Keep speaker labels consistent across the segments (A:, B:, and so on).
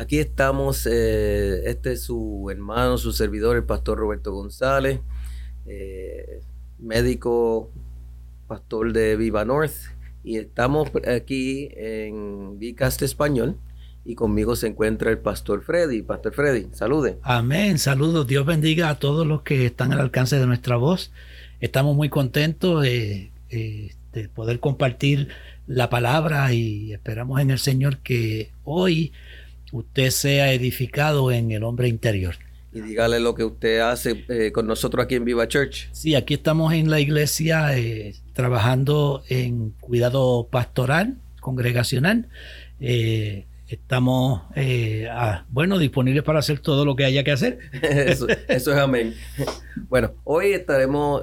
A: Aquí estamos, eh, este es su hermano, su servidor, el pastor Roberto González, eh, médico, pastor de Viva North, y estamos aquí en Vicast Español, y conmigo se encuentra el pastor Freddy. Pastor Freddy, salude.
B: Amén, saludos, Dios bendiga a todos los que están al alcance de nuestra voz. Estamos muy contentos eh, de poder compartir la palabra y esperamos en el Señor que hoy usted sea edificado en el hombre interior.
A: Y dígale lo que usted hace eh, con nosotros aquí en Viva Church.
B: Sí, aquí estamos en la iglesia eh, trabajando en cuidado pastoral, congregacional. Eh, estamos, bueno, disponibles para hacer todo lo que haya que hacer.
A: eso, es amén. Bueno, hoy estaremos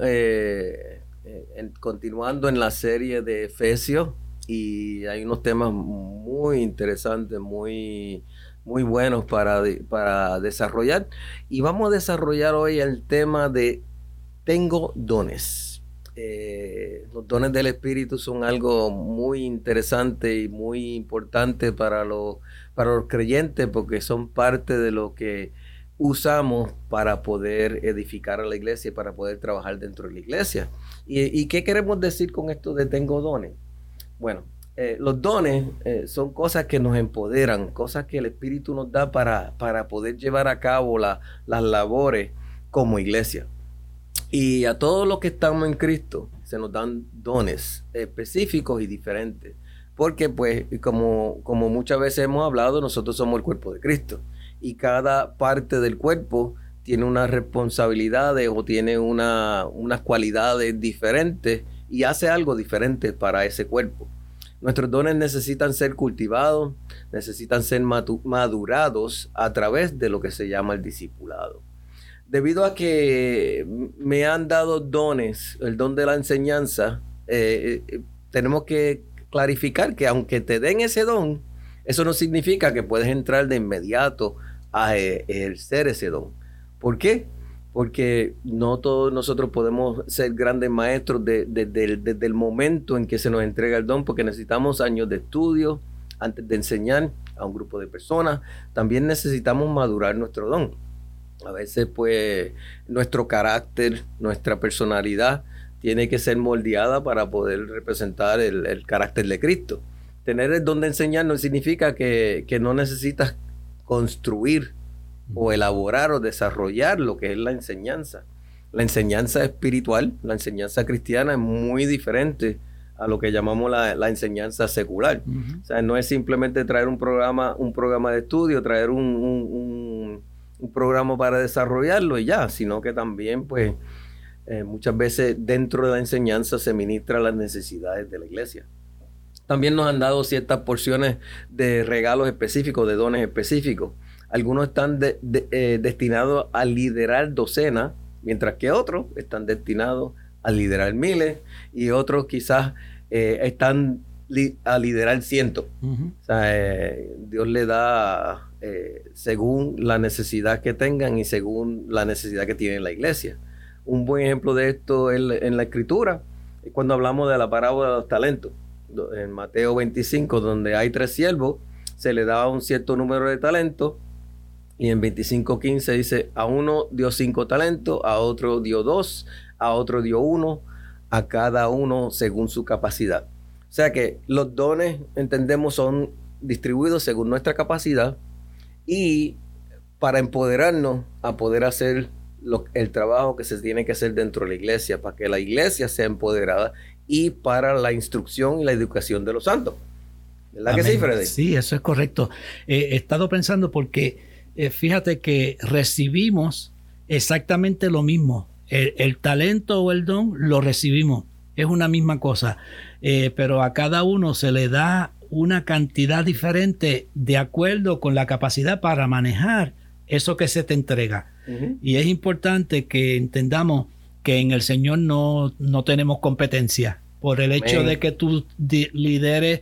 A: continuando en la serie de Efesios y hay unos temas muy interesantes, muy muy buenos para, para desarrollar. Y vamos a desarrollar hoy el tema de tengo dones. Eh, los dones del Espíritu son algo muy interesante y muy importante para los, para los creyentes porque son parte de lo que usamos para poder edificar a la iglesia y para poder trabajar dentro de la iglesia. ¿Y, y qué queremos decir con esto de tengo dones? Bueno, eh, los dones eh, son cosas que nos empoderan, cosas que el Espíritu nos da para, para poder llevar a cabo las labores como iglesia. Y a todos los que estamos en Cristo se nos dan dones específicos y diferentes. Porque pues, como, como muchas veces hemos hablado, nosotros somos el cuerpo de Cristo. Y cada parte del cuerpo tiene unas responsabilidades o tiene una, unas cualidades diferentes y hace algo diferente para ese cuerpo. Nuestros dones necesitan ser cultivados, necesitan ser madurados a través de lo que se llama el discipulado. Debido a que me han dado dones, el don de la enseñanza, eh, eh, tenemos que clarificar que aunque te den ese don, eso no significa que puedes entrar de inmediato a eh, ejercer ese don. ¿Por qué? Porque no todos nosotros podemos ser grandes maestros desde el momento en que se nos entrega el don, porque necesitamos años de estudio antes de enseñar a un grupo de personas. También necesitamos madurar nuestro don. A veces, pues, nuestro carácter, nuestra personalidad tiene que ser moldeada para poder representar el, carácter de Cristo. Tener el don de enseñar no significa que, no necesitas construir o elaborar o desarrollar lo que es la enseñanza. La enseñanza espiritual, la enseñanza cristiana es muy diferente a lo que llamamos la, enseñanza secular. O sea, no es simplemente traer un programa, un programa de estudio, traer un, programa para desarrollarlo y ya, sino que también, pues, eh, muchas veces dentro de la enseñanza se ministra las necesidades de la iglesia. También nos han dado ciertas porciones de regalos específicos, de dones específicos. Algunos están eh, destinados a liderar docenas, mientras que otros están destinados a liderar miles y otros quizás eh, están a liderar cientos. O sea, eh, Dios le da según la necesidad que tengan y según la necesidad que tiene la iglesia. Un buen ejemplo de esto en la escritura es cuando hablamos de la parábola de los talentos. En Mateo 25, donde hay tres siervos, se le daba un cierto número de talentos y en 25.15 dice, a uno dio cinco talentos, a otro dio dos, a otro dio uno, a cada uno según su capacidad. O sea que los dones, entendemos, son distribuidos según nuestra capacidad y para empoderarnos a poder hacer el trabajo que se tiene que hacer dentro de la iglesia, para que la iglesia sea empoderada y para la instrucción y la educación de los santos. ¿Verdad que sí, Freddy?
B: Sí, eso es correcto. he estado pensando porque eh, fíjate que recibimos exactamente lo mismo. El, talento o el don lo recibimos. Es una misma cosa. Eh, pero a cada uno se le da una cantidad diferente de acuerdo con la capacidad para manejar eso que se te entrega. Y es importante que entendamos que en el Señor no, no tenemos competencia. Por el hecho de que tú lideres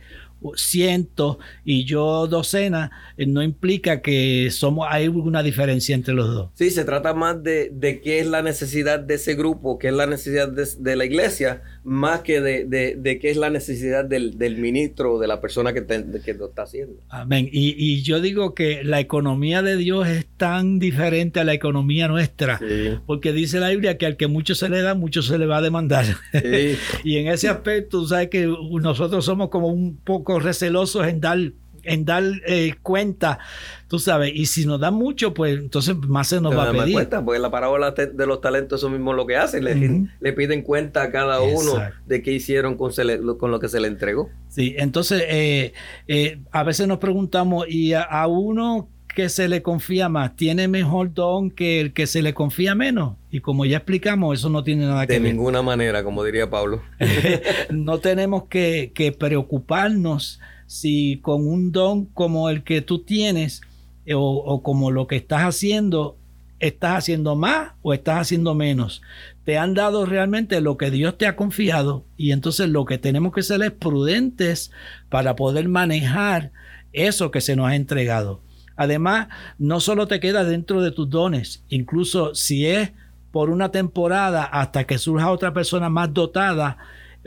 B: cientos y yo docenas, eh, no implica que somos hay una diferencia entre los dos.
A: Sí, se trata más de, de qué es la necesidad de ese grupo, qué es la necesidad de, la iglesia, más que de, de, qué es la necesidad del, del ministro, de la persona que, que lo está haciendo.
B: Amén. Y, y, yo digo que la economía de Dios es tan diferente a la economía nuestra, porque dice la Biblia que al que mucho se le da, mucho se le va a demandar. y en ese aspecto, tú sabes que nosotros somos como un poco recelosos en dar en dar eh, cuenta, tú sabes, y si nos dan mucho, pues entonces más se nos va a pedir.
A: Cuenta, porque la parábola de los talentos eso mismo lo que hacen, le, piden cuenta a cada uno de qué hicieron con, con, lo que se le entregó.
B: Sí, entonces eh, eh, a veces nos preguntamos, ¿y a, uno que se le confía más tiene mejor don que el que se le confía menos? Y como ya explicamos, eso no tiene nada que
A: ver. De ninguna manera, como diría Pablo.
B: no tenemos que, que preocuparnos si con un don como el que tú tienes eh, o, como lo que estás haciendo, estás haciendo más o estás haciendo menos. Te han dado realmente lo que Dios te ha confiado y entonces lo que tenemos que ser es prudentes para poder manejar eso que se nos ha entregado. Además, no solo te queda dentro de tus dones, incluso si es por una temporada hasta que surja otra persona más dotada,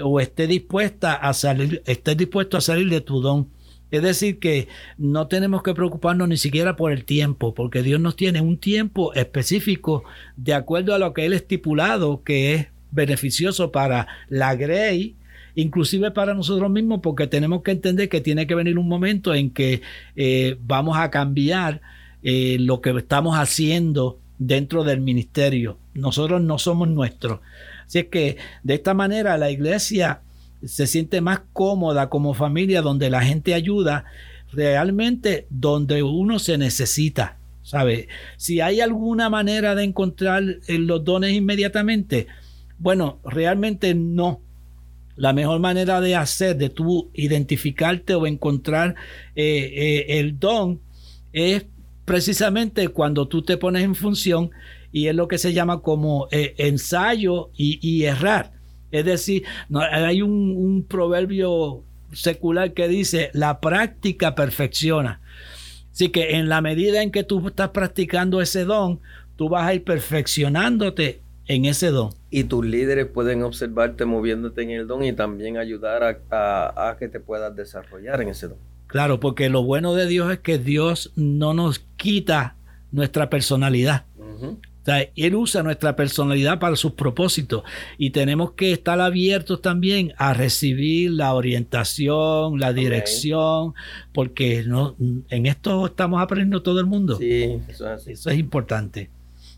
B: o esté dispuesta a salir, esté dispuesto a salir de tu don. Es decir, que no tenemos que preocuparnos ni siquiera por el tiempo, porque Dios nos tiene un tiempo específico de acuerdo a lo que Él estipulado, que es beneficioso para la Grey, inclusive para nosotros mismos, porque tenemos que entender que tiene que venir un momento en que eh, vamos a cambiar eh, lo que estamos haciendo dentro del ministerio. Nosotros no somos nuestros. Así es que de esta manera la iglesia se siente más cómoda como familia donde la gente ayuda realmente donde uno se necesita. ¿Sabe? Si hay alguna manera de encontrar eh, los dones inmediatamente, bueno, realmente no. La mejor manera de hacer, de tú identificarte o encontrar eh, eh, el don, es precisamente cuando tú te pones en función y es lo que se llama como ensayo y, errar. Es decir, no, hay un, proverbio secular que dice, la práctica perfecciona. Así que en la medida en que tú estás practicando ese don, tú vas a ir perfeccionándote en ese don.
A: Y tus líderes pueden observarte moviéndote en el don y también ayudar a, que te puedas desarrollar en ese don.
B: Claro, porque lo bueno de Dios es que Dios no nos quita nuestra personalidad él usa nuestra personalidad para sus propósitos y tenemos que estar abiertos también a recibir la orientación, la dirección, porque no, en esto estamos aprendiendo todo el mundo.
A: Sí, eso
B: es, importante.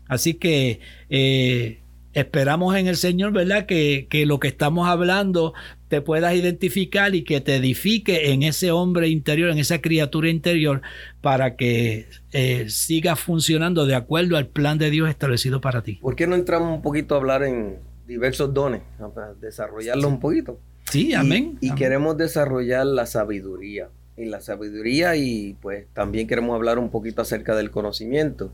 B: Así que eh, esperamos en el Señor, ¿verdad? Que, que, lo que estamos hablando te puedas identificar y que te edifique en ese hombre interior, en esa criatura interior, para que eh, siga funcionando de acuerdo al plan de Dios establecido para ti.
A: ¿Por qué no entramos un poquito a hablar en diversos dones, desarrollarlo un poquito?
B: Sí, amén.
A: Y, queremos desarrollar la sabiduría. Y la sabiduría y pues también queremos hablar un poquito acerca del conocimiento.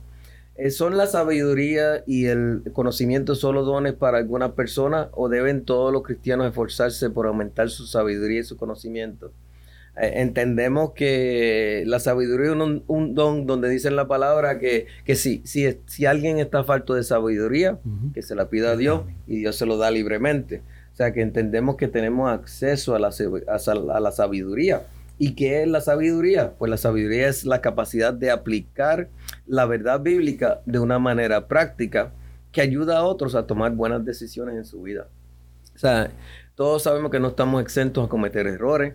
A: Eh, ¿Son la sabiduría y el conocimiento solo dones para algunas personas o deben todos los cristianos esforzarse por aumentar su sabiduría y su conocimiento? Eh, entendemos que la sabiduría es un, don donde dice la palabra que, que si, si, si, alguien está falto de sabiduría, que se la pida a Dios y Dios se lo da libremente. O sea que entendemos que tenemos acceso a la, a la sabiduría. ¿Y qué es la sabiduría? Pues la sabiduría es la capacidad de aplicar la verdad bíblica de una manera práctica que ayuda a otros a tomar buenas decisiones en su vida. O sea, todos sabemos que no estamos exentos a cometer errores,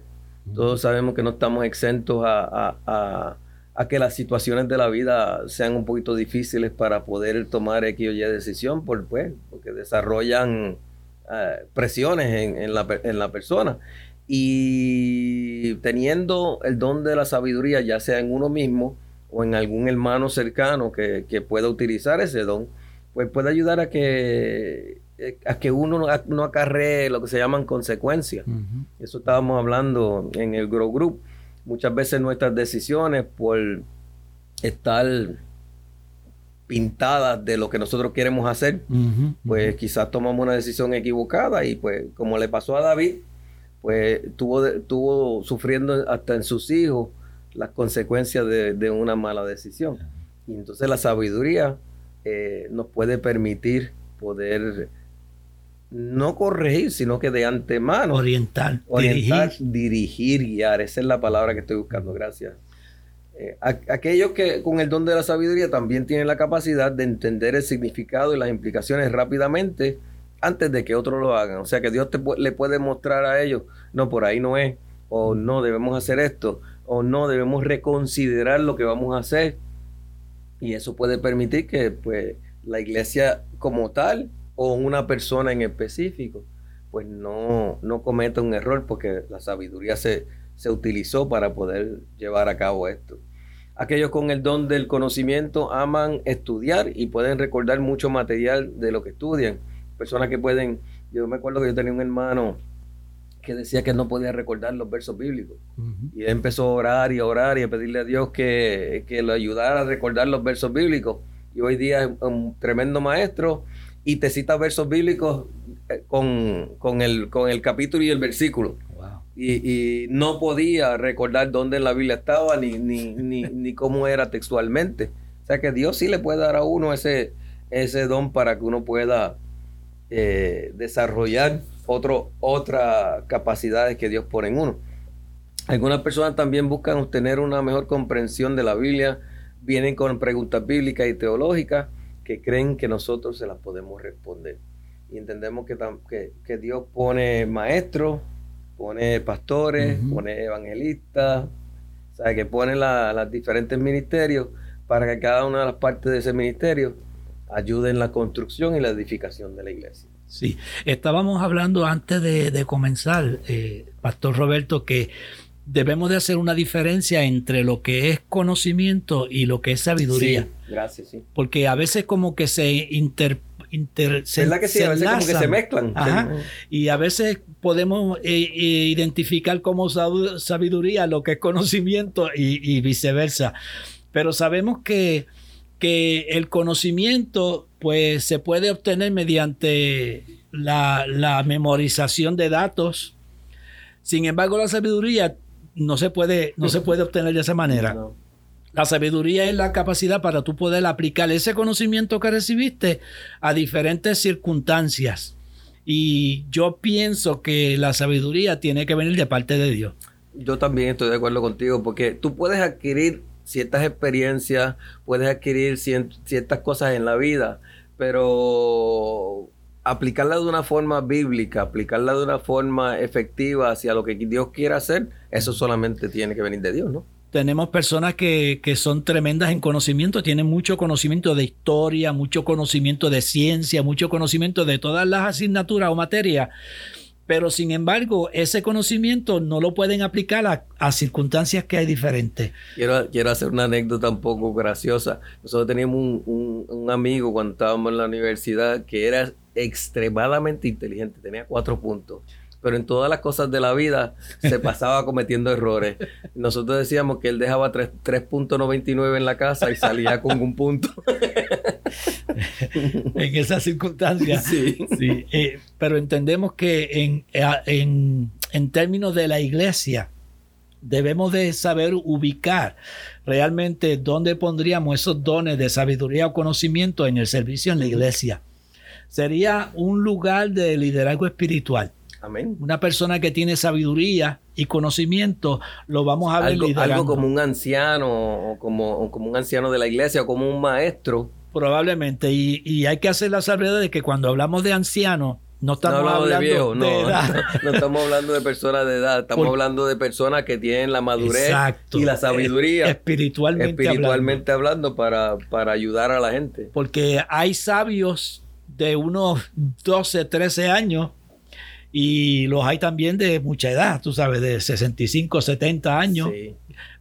A: todos sabemos que no estamos exentos a, que las situaciones de la vida sean un poquito difíciles para poder tomar X o Y decisión, por, pues, porque desarrollan eh, presiones en, la, en la persona. Y teniendo el don de la sabiduría, ya sea en uno mismo o en algún hermano cercano que, pueda utilizar ese don, pues puede ayudar a que, eh, a que uno no acarree lo que se llaman consecuencias. Eso estábamos hablando en el Grow Group. Muchas veces nuestras decisiones por estar pintadas de lo que nosotros queremos hacer, pues quizás tomamos una decisión equivocada y pues como le pasó a David, pues tuvo, tuvo sufriendo hasta en sus hijos las consecuencias de, una mala decisión. Y entonces la sabiduría eh, nos puede permitir poder no corregir, sino que de antemano
B: orientar,
A: orientar dirigir. guiar. Esa es la palabra que estoy buscando. Gracias. Eh, aquellos que con el don de la sabiduría también tienen la capacidad de entender el significado y las implicaciones rápidamente antes de que otros lo hagan. O sea que Dios te, le puede mostrar a ellos, no, por ahí no es, o no, debemos hacer esto, o no, debemos reconsiderar lo que vamos a hacer. Y eso puede permitir que pues, la iglesia como tal o una persona en específico, pues no, no cometa un error porque la sabiduría se, se utilizó para poder llevar a cabo esto. Aquellos con el don del conocimiento aman estudiar y pueden recordar mucho material de lo que estudian. Personas que pueden, yo me acuerdo que yo tenía un hermano que decía que no podía recordar los versos bíblicos. Y él empezó a orar y a orar y a pedirle a Dios que, que lo ayudara a recordar los versos bíblicos. Y hoy día es un tremendo maestro y te cita versos bíblicos eh, con, el, con el capítulo y el versículo y, no podía recordar dónde la Biblia estaba ni, ni, ni, cómo era textualmente. O sea que Dios sí le puede dar a uno ese, ese don para que uno pueda eh, desarrollar otro, otras capacidades que Dios pone en uno. Algunas personas también buscan obtener una mejor comprensión de la Biblia, vienen con preguntas bíblicas y teológicas que creen que nosotros se las podemos responder. Y entendemos que, que, que Dios pone maestros, pone pastores, pone evangelistas, o sea, que pone los diferentes ministerios para que cada una de las partes de ese ministerio ayude en la construcción y la edificación de la iglesia.
B: Sí, estábamos hablando antes de, comenzar, eh, Pastor Roberto, que debemos de hacer una diferencia entre lo que es conocimiento y lo que es sabiduría.
A: Sí, gracias, sí.
B: Porque a veces como que se interpreta
A: es la que sí, a veces como que se mezclan.
B: y a veces podemos eh, eh, identificar como sabiduría lo que es conocimiento y, viceversa. Pero sabemos que, que, el conocimiento pues se puede obtener mediante la, memorización de datos. Sin embargo, la sabiduría no se puede, no se puede obtener de esa manera. La sabiduría es la capacidad para tú poder aplicar ese conocimiento que recibiste a diferentes circunstancias. Y yo pienso que la sabiduría tiene que venir de parte de Dios.
A: Yo también estoy de acuerdo contigo, porque tú puedes adquirir ciertas experiencias, puedes adquirir ciertas cosas en la vida, pero aplicarla de una forma bíblica, aplicarla de una forma efectiva hacia lo que Dios quiere hacer, eso solamente tiene que venir de Dios, ¿no?
B: tenemos personas que, son tremendas en conocimiento, tienen mucho conocimiento de historia, mucho conocimiento de ciencia, mucho conocimiento de todas las asignaturas o materias, pero sin embargo ese conocimiento no lo pueden aplicar a, circunstancias que hay diferentes.
A: Quiero, quiero hacer una anécdota un poco graciosa. Nosotros teníamos un, un amigo cuando estábamos en la universidad que era extremadamente inteligente, tenía cuatro puntos pero en todas las cosas de la vida se pasaba cometiendo errores. Nosotros decíamos que él dejaba 3.99 en la casa y salía con un punto.
B: en esas circunstancias. Sí. sí. Eh, pero entendemos que en, en, en términos de la iglesia, debemos de saber ubicar realmente dónde pondríamos esos dones de sabiduría o conocimiento en el servicio en la iglesia. Sería un lugar de liderazgo espiritual una persona que tiene sabiduría y conocimiento, lo vamos a ver
A: algo, algo como un anciano, o como, como un anciano de la iglesia, o como un maestro.
B: Probablemente. Y, hay que hacer la salvedad de que cuando hablamos de anciano, no estamos hablando de, viejo, no,
A: edad. No, estamos hablando de personas de edad, estamos hablando de personas que tienen la madurez y la sabiduría.
B: Espiritualmente,
A: espiritualmente hablando, para, para ayudar a la gente.
B: Porque hay sabios de unos 12, 13 años y los hay también de mucha edad, tú sabes, de 65, 70 años.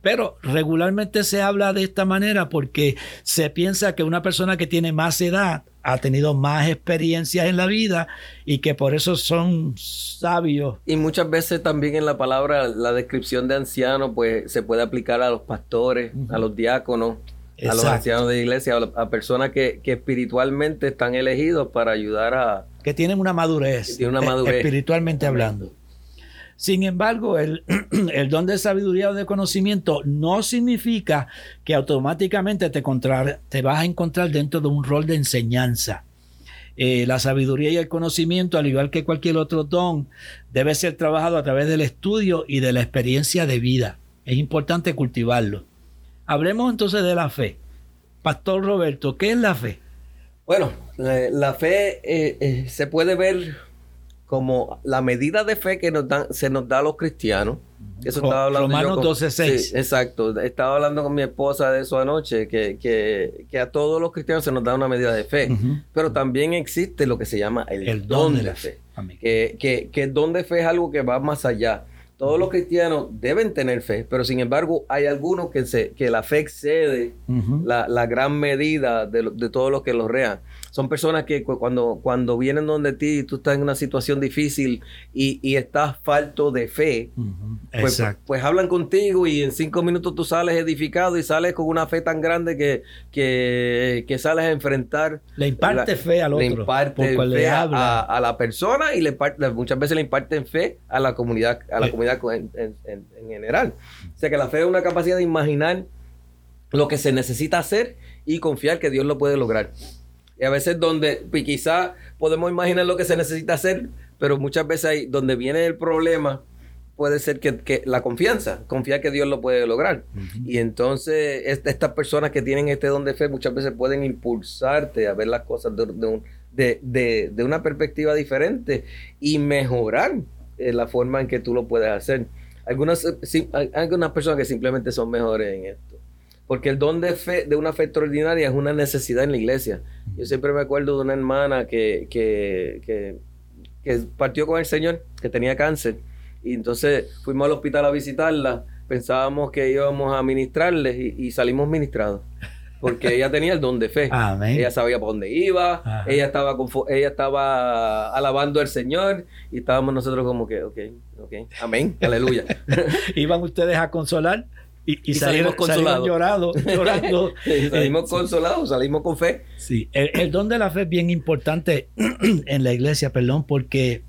B: Pero regularmente se habla de esta manera porque se piensa que una persona que tiene más edad ha tenido más experiencias en la vida y que por eso son sabios.
A: Y muchas veces también en la palabra, la descripción de anciano, pues se puede aplicar a los pastores, a los diáconos a los ancianos de iglesia, a, personas que, espiritualmente están elegidos para ayudar a...
B: Que tienen una madurez,
A: una eh, madurez.
B: espiritualmente hablando. Sin embargo, el, don de sabiduría o de conocimiento no significa que automáticamente te, vas a encontrar dentro de un rol de enseñanza. Eh, la sabiduría y el conocimiento, al igual que cualquier otro don, debe ser trabajado a través del estudio y de la experiencia de vida. Es importante cultivarlo. Hablemos entonces de la fe. Pastor Roberto, ¿qué es la fe?
A: Bueno, la, fe eh, eh, se puede ver como la medida de fe que nos dan, se nos da a los cristianos.
B: Eso estaba hablando Romanos 12.6.
A: exacto. Estaba hablando con mi esposa de eso anoche, que, que, a todos los cristianos se nos da una medida de fe. Pero también existe lo que se llama el, don, de la fe. Que, que, que el don de fe es algo que va más allá. Todos los cristianos deben tener fe, pero sin embargo hay algunos que, se, que la fe excede la, la, gran medida de, de todos los que los rean son personas que cuando, cuando vienen donde ti y tú estás en una situación difícil y, y estás falto de fe, pues, pues, hablan contigo y en cinco minutos tú sales edificado y sales con una fe tan grande que, que, sales a enfrentar.
B: Le imparte fe al otro.
A: Le imparte fe a, la persona y le muchas veces le imparten fe a la comunidad, a la comunidad en, en general. O sea que la fe es una capacidad de imaginar lo que se necesita hacer y confiar que Dios lo puede lograr. Y a veces donde pues, quizá podemos imaginar lo que se necesita hacer, pero muchas veces ahí donde viene el problema puede ser que, la confianza, confiar que Dios lo puede lograr. Y entonces estas personas que tienen este don de fe muchas veces pueden impulsarte a ver las cosas de, una perspectiva diferente y mejorar eh, la forma en que tú lo puedes hacer. Algunas, hay algunas personas que simplemente son mejores en esto. Porque el don de fe, de una fe extraordinaria es una necesidad en la iglesia. Yo siempre me acuerdo de una hermana que, que, partió con el Señor, que tenía cáncer. Y entonces fuimos al hospital a visitarla. Pensábamos que íbamos a ministrarle y, salimos ministrados porque ella tenía el don de fe. Ella sabía por dónde iba, ella estaba ella estaba alabando al Señor y estábamos nosotros como que, ok, ok, amén, aleluya.
B: ¿Iban ustedes a consolar? Y, salimos, consolados. llorando.
A: salimos consolados, salimos con fe.
B: Sí, el, don de la fe es bien importante en la iglesia, perdón, porque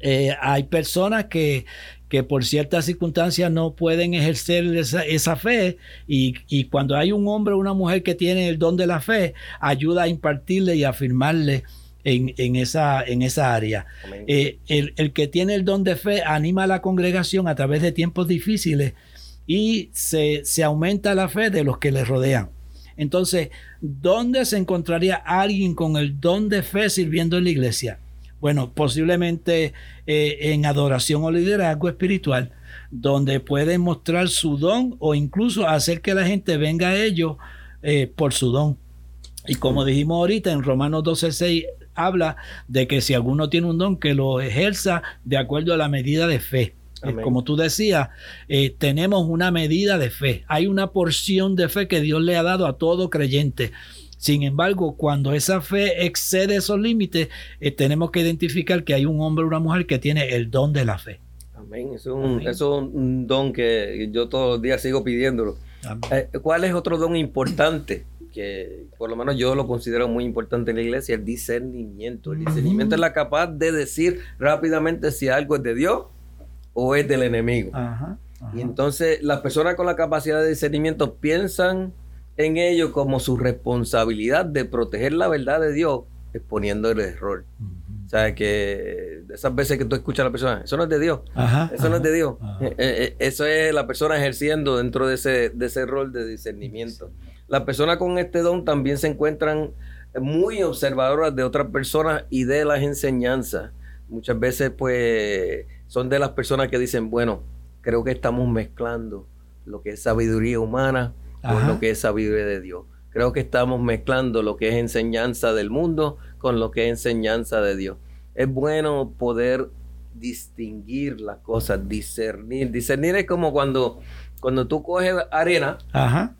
B: eh, hay personas que, que por ciertas circunstancias no pueden ejercer esa, fe y, cuando hay un hombre o una mujer que tiene el don de la fe, ayuda a impartirle y afirmarle en, en, esa, en esa área. Eh, el, el, que tiene el don de fe anima a la congregación a través de tiempos difíciles y se, aumenta la fe de los que le rodean. Entonces, ¿dónde se encontraría alguien con el don de fe sirviendo en la iglesia? Bueno, posiblemente eh, en adoración o liderazgo espiritual, donde puede mostrar su don o incluso hacer que la gente venga a ellos eh, por su don. Y como dijimos ahorita en Romanos 12:6 habla de que si alguno tiene un don, que lo ejerza de acuerdo a la medida de fe. Eh, como tú decías, eh, tenemos una medida de fe. Hay una porción de fe que Dios le ha dado a todo creyente. Sin embargo, cuando esa fe excede esos límites, eh, tenemos que identificar que hay un hombre o una mujer que tiene el don de la fe.
A: Amén. Eso es un, don que yo todos los días sigo pidiéndolo. ¿Cuál es otro don importante? que por lo menos yo lo considero muy importante en la iglesia, el discernimiento. El discernimiento es la capaz de decir rápidamente si algo es de Dios o es del enemigo. Y entonces las personas con la capacidad de discernimiento piensan en ello como su responsabilidad de proteger la verdad de Dios exponiendo el error. O sea, que esas veces que tú escuchas a la persona, eso no es de Dios, eso no es de Dios. Eh, eh, eh, eso es la persona ejerciendo dentro de ese, de ese rol de discernimiento. Las personas con este don también se encuentran muy observadoras de otras personas y de las enseñanzas. Muchas veces, pues, son de las personas que dicen, bueno, creo que estamos mezclando lo que es sabiduría humana con lo que es sabiduría de Dios. Creo que estamos mezclando lo que es enseñanza del mundo con lo que es enseñanza de Dios. Es bueno poder distinguir las cosas, discernir. Discernir es como cuando, cuando tú coges arena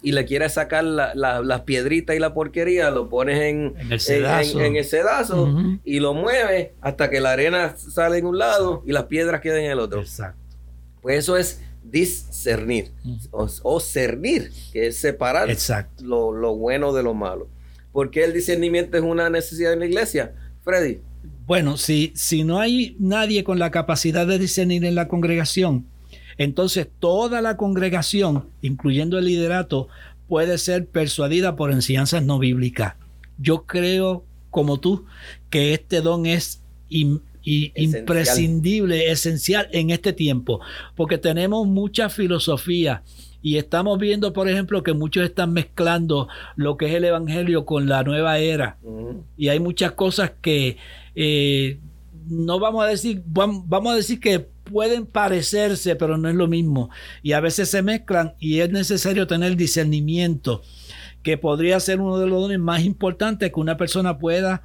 A: y le quieres sacar las piedritas y la porquería, lo pones en, el sedazo, y lo mueves hasta que la arena sale en un lado y las piedras queden en el otro. Exacto. Pues eso es discernir o, cernir, que es separar Lo, lo, bueno de lo malo. ¿Por qué el discernimiento es una necesidad en la iglesia? Freddy.
B: Bueno, si, si no hay nadie con la capacidad de discernir en la congregación, entonces toda la congregación, incluyendo el liderato, puede ser persuadida por enseñanzas no bíblicas. Yo creo, como tú, que este don es imprescindible, esencial en este tiempo, porque tenemos mucha filosofía y estamos viendo, por ejemplo, que muchos están mezclando lo que es el Evangelio con la nueva era. Y hay muchas cosas que eh, no vamos a decir, vamos a decir que pueden parecerse, pero no es lo mismo. Y a veces se mezclan y es necesario tener discernimiento, que podría ser uno de los dones más importantes que una persona pueda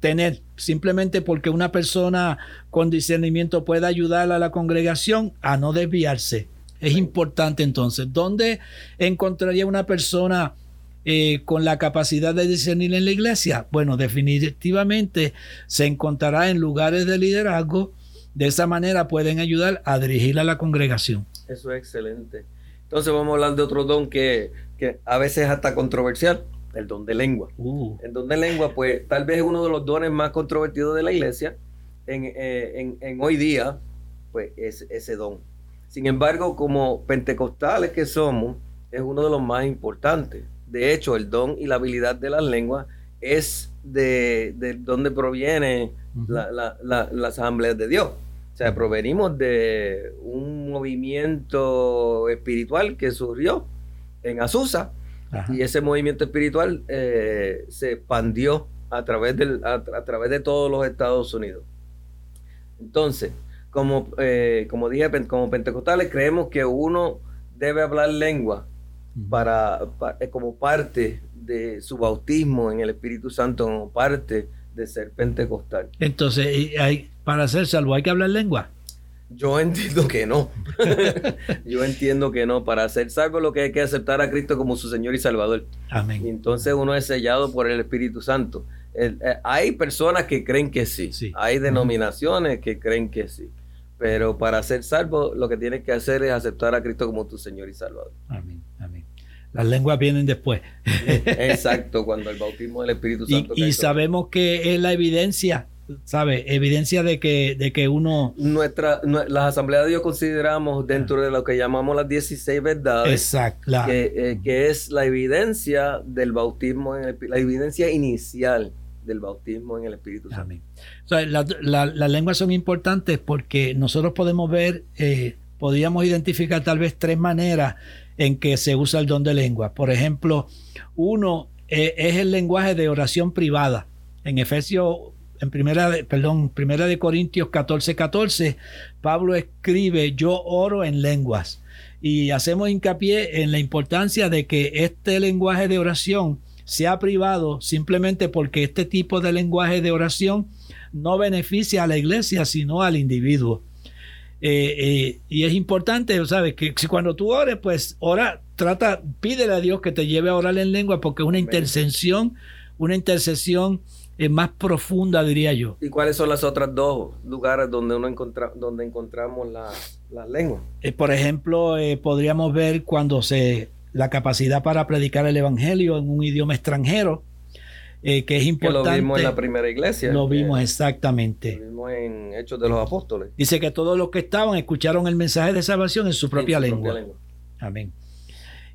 B: tener, simplemente porque una persona con discernimiento puede ayudar a la congregación a no desviarse. Es importante entonces, ¿dónde encontraría una persona eh, con la capacidad de discernir en la iglesia? Bueno, definitivamente se encontrará en lugares de liderazgo. De esa manera pueden ayudar a dirigir a la congregación.
A: Eso es excelente. Entonces vamos a hablar de otro don que, que a veces es hasta controversial, el don de lengua. Uh. El don de lengua, pues tal vez es uno de los dones más controvertidos de la iglesia. En, eh, en hoy día, pues es ese don. Sin embargo, como pentecostales que somos, es uno de los más importantes. De hecho, el don y la habilidad de las lenguas es de, donde proviene la, asamblea de Dios. O sea, provenimos de un movimiento espiritual que surgió en Azusa y ese movimiento espiritual eh, se expandió a través, del, a través de todos los Estados Unidos. Entonces, como, eh, como dije, como pentecostales creemos que uno debe hablar lengua para, eh, como parte de su bautismo en el Espíritu Santo, como parte de ser pentecostal.
B: Entonces, hay, para ser salvo, ¿hay que hablar lengua?
A: Yo entiendo que no. Yo entiendo que no. Para ser salvo lo que hay que aceptar a Cristo como su Señor y Salvador. Amén. Y entonces uno es sellado por el Espíritu Santo. Eh, hay personas que creen que sí. sí. Hay denominaciones que creen que sí. Pero para ser salvo, lo que tienes que hacer es aceptar a Cristo como tu Señor y Salvador.
B: Amén, amén. Las lenguas vienen después.
A: Exacto, cuando el bautismo del Espíritu Santo.
B: Y, sabemos que es la evidencia, ¿sabe? Evidencia de que, de que uno...
A: Nuestra, las asambleas de Dios consideramos dentro de lo que llamamos las 16 verdades.
B: Exacto.
A: Que, eh, que, es la evidencia del bautismo, en la evidencia inicial del bautismo en el Espíritu Santo. Amén.
B: las lenguas son importantes porque nosotros podemos ver, eh, podríamos identificar tal vez tres maneras en que se usa el don de lengua. Por ejemplo, uno eh, es el lenguaje de oración privada. En Efesios, en primera, de, perdón, primera de Corintios 14, 14, Pablo escribe, yo oro en lenguas. Y hacemos hincapié en la importancia de que este lenguaje de oración sea privado simplemente porque este tipo de lenguaje de oración no beneficia a la iglesia, sino al individuo. Eh, eh, y es importante, ¿sabes? Que si cuando tú ores, pues ora, trata, pídele a Dios que te lleve a orar en lengua porque es una intercesión, una intercesión eh, más profunda, diría yo.
A: ¿Y cuáles son las otras dos lugares donde uno encontra, donde encontramos las la lenguas?
B: por ejemplo, podríamos ver cuando se la capacidad para predicar el Evangelio en un idioma extranjero, eh, que es importante.
A: lo vimos en la primera iglesia.
B: Lo vimos exactamente.
A: Lo vimos en Hechos de los Apóstoles.
B: Dice que todos los que estaban escucharon el mensaje de salvación en su propia, lengua. Amén.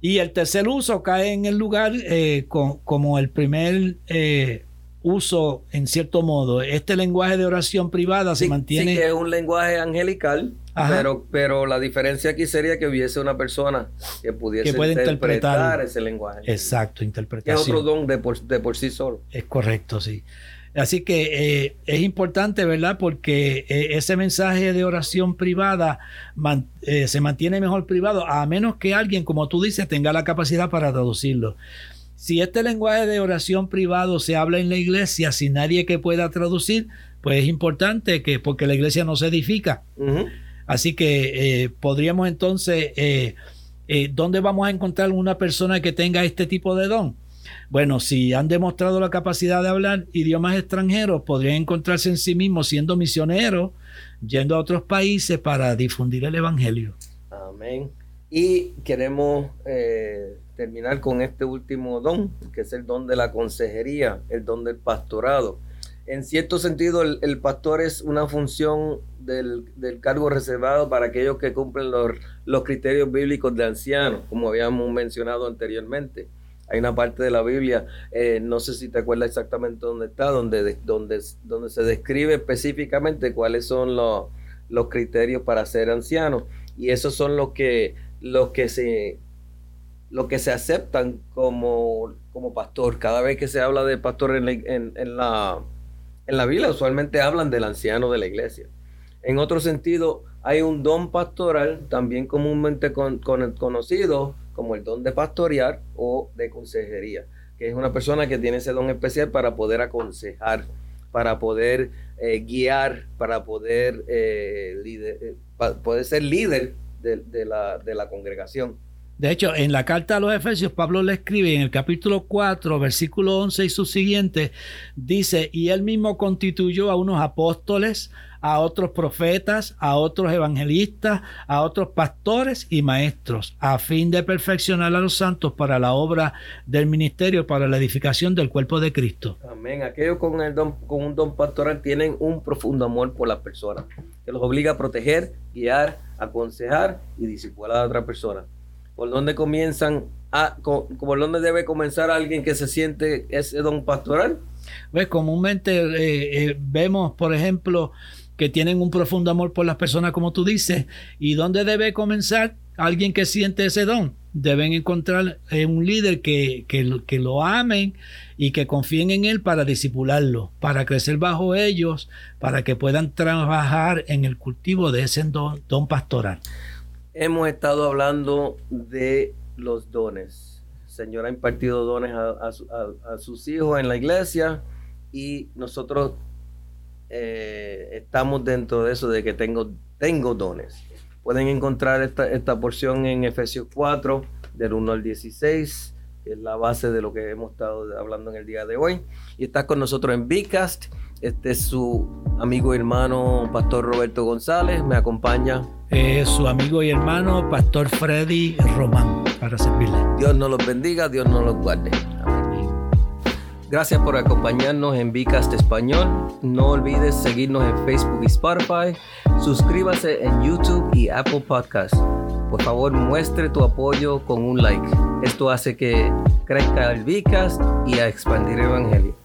B: Y el tercer uso cae en el lugar eh, como el primer eh, uso, en cierto modo. Este lenguaje de oración privada se mantiene.
A: Sí, que es un lenguaje angelical pero, pero la diferencia aquí sería que hubiese una persona que pudiese interpretar, ese lenguaje.
B: Exacto, interpretación.
A: es otro don de por, sí solo.
B: Es correcto, sí. Así que eh, es importante, ¿verdad? Porque eh, ese mensaje de oración privada eh, se mantiene mejor privado, a menos que alguien, como tú dices, tenga la capacidad para traducirlo. Si este lenguaje de oración privado se habla en la iglesia sin nadie que pueda traducir, pues es importante que, porque la iglesia no se edifica. Así que eh, podríamos entonces, eh, eh, ¿dónde vamos a encontrar una persona que tenga este tipo de don? Bueno, si han demostrado la capacidad de hablar idiomas extranjeros, podrían encontrarse en sí mismos siendo misioneros, yendo a otros países para difundir el Evangelio.
A: Amén. Y queremos eh, terminar con este último don, que es el don de la consejería, el don del pastorado. En cierto sentido, el, pastor es una función del, cargo reservado para aquellos que cumplen los, los criterios bíblicos de anciano, como habíamos mencionado anteriormente hay una parte de la Biblia, eh, no sé si te acuerdas exactamente dónde está, donde, donde, donde se describe específicamente cuáles son los, los criterios para ser anciano. Y esos son los que, los que se lo que se aceptan como, como pastor. Cada vez que se habla de pastor en la, en, la, en la Biblia, usualmente hablan del anciano de la iglesia. En otro sentido, hay un don pastoral, también comúnmente conocido como el don de pastorear o de consejería, que es una persona que tiene ese don especial para poder aconsejar, para poder eh, guiar, para poder, eh, eh, ser líder de, la, de la congregación.
B: De hecho, en la carta a los Efesios, Pablo le escribe en el capítulo 4, versículo 11 y su siguiente, dice, y él mismo constituyó a unos apóstoles, a otros profetas, a otros evangelistas, a otros pastores y maestros, a fin de perfeccionar a los santos para la obra del ministerio, para la edificación del cuerpo de Cristo.
A: Amén. Aquellos con un don pastoral tienen un profundo amor por las personas, que los obliga a proteger, guiar, aconsejar y disipular a otra persona. ¿Por dónde comienzan a, por dónde debe comenzar alguien que se siente ese don pastoral?
B: Pues comúnmente eh, eh, vemos, por ejemplo, que tienen un profundo amor por las personas, como tú dices. ¿Y dónde debe comenzar alguien que siente ese don? Deben encontrar eh, un líder que, que, lo amen y que confíen en él para disipularlo, para crecer bajo ellos, para que puedan trabajar en el cultivo de ese don, don pastoral.
A: Hemos estado hablando de los dones. El Señor ha impartido dones a sus hijos en la iglesia y nosotros eh, estamos dentro de eso de que tengo, tengo dones. Pueden encontrar esta, esta porción en Efesios 4, del 1 al 16, que es la base de lo que hemos estado hablando en el día de hoy. Y está con nosotros en Bcast. Este es su amigo y hermano, Pastor Roberto González. Me acompaña.
B: Es su amigo y hermano, Pastor Freddy Román, para servirle.
A: Dios nos los bendiga, Dios nos los guarde. Gracias por acompañarnos en Vicast Español. No olvides seguirnos en Facebook y Spotify. Suscríbase en YouTube y Apple Podcasts. Por favor, muestre tu apoyo con un like. Esto hace que crezca el Vicast y a expandir el Evangelio.